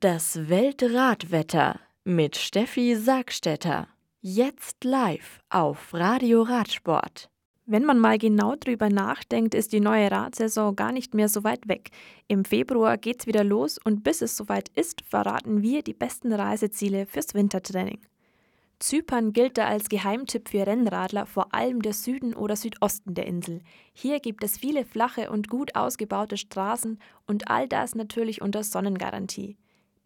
Das Weltradwetter mit Steffi Sargstetter. Jetzt live auf Radio Radsport. Wenn man mal genau drüber nachdenkt, ist die neue Radsaison gar nicht mehr so weit weg. Im Februar geht's wieder los und bis es soweit ist, verraten wir die besten Reiseziele fürs Wintertraining. Zypern gilt da als Geheimtipp für Rennradler, vor allem der Süden oder Südosten der Insel. Hier gibt es viele flache und gut ausgebaute Straßen und all das natürlich unter Sonnengarantie.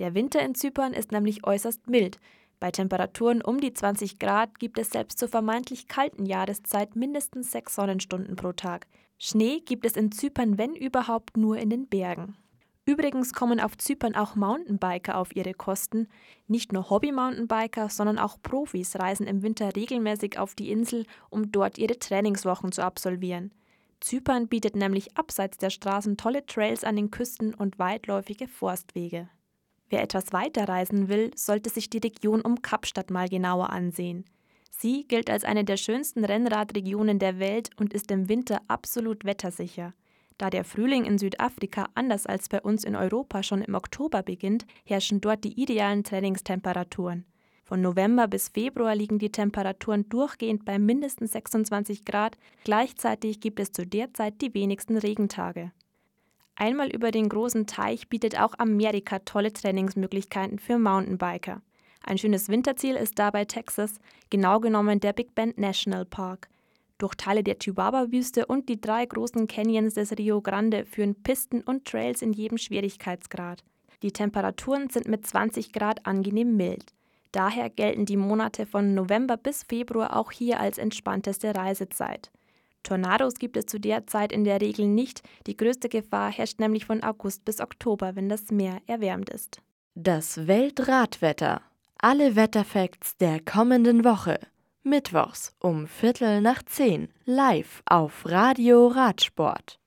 Der Winter in Zypern ist nämlich äußerst mild. Bei Temperaturen um die 20 Grad gibt es selbst zur vermeintlich kalten Jahreszeit mindestens sechs Sonnenstunden pro Tag. Schnee gibt es in Zypern, wenn überhaupt, nur in den Bergen. Übrigens kommen auf Zypern auch Mountainbiker auf ihre Kosten. Nicht nur Hobby-Mountainbiker, sondern auch Profis reisen im Winter regelmäßig auf die Insel, um dort ihre Trainingswochen zu absolvieren. Zypern bietet nämlich abseits der Straßen tolle Trails an den Küsten und weitläufige Forstwege. Wer etwas weiter reisen will, sollte sich die Region um Kapstadt mal genauer ansehen. Sie gilt als eine der schönsten Rennradregionen der Welt und ist im Winter absolut wettersicher. Da der Frühling in Südafrika anders als bei uns in Europa schon im Oktober beginnt, herrschen dort die idealen Trainingstemperaturen. Von November bis Februar liegen die Temperaturen durchgehend bei mindestens 26 Grad, gleichzeitig gibt es zu der Zeit die wenigsten Regentage. Einmal über den großen Teich bietet auch Amerika tolle Trainingsmöglichkeiten für Mountainbiker. Ein schönes Winterziel ist dabei Texas, genau genommen der Big Bend National Park. Durch Teile der Chihuahua-Wüste und die drei großen Canyons des Rio Grande führen Pisten und Trails in jedem Schwierigkeitsgrad. Die Temperaturen sind mit 20 Grad angenehm mild. Daher gelten die Monate von November bis Februar auch hier als entspannteste Reisezeit. Tornados gibt es zu der Zeit in der Regel nicht, die größte Gefahr herrscht nämlich von August bis Oktober, wenn das Meer erwärmt ist. Das Weltradwetter. Alle Wetterfacts der kommenden Woche. Mittwochs um Viertel nach zehn live auf Radio Radsport.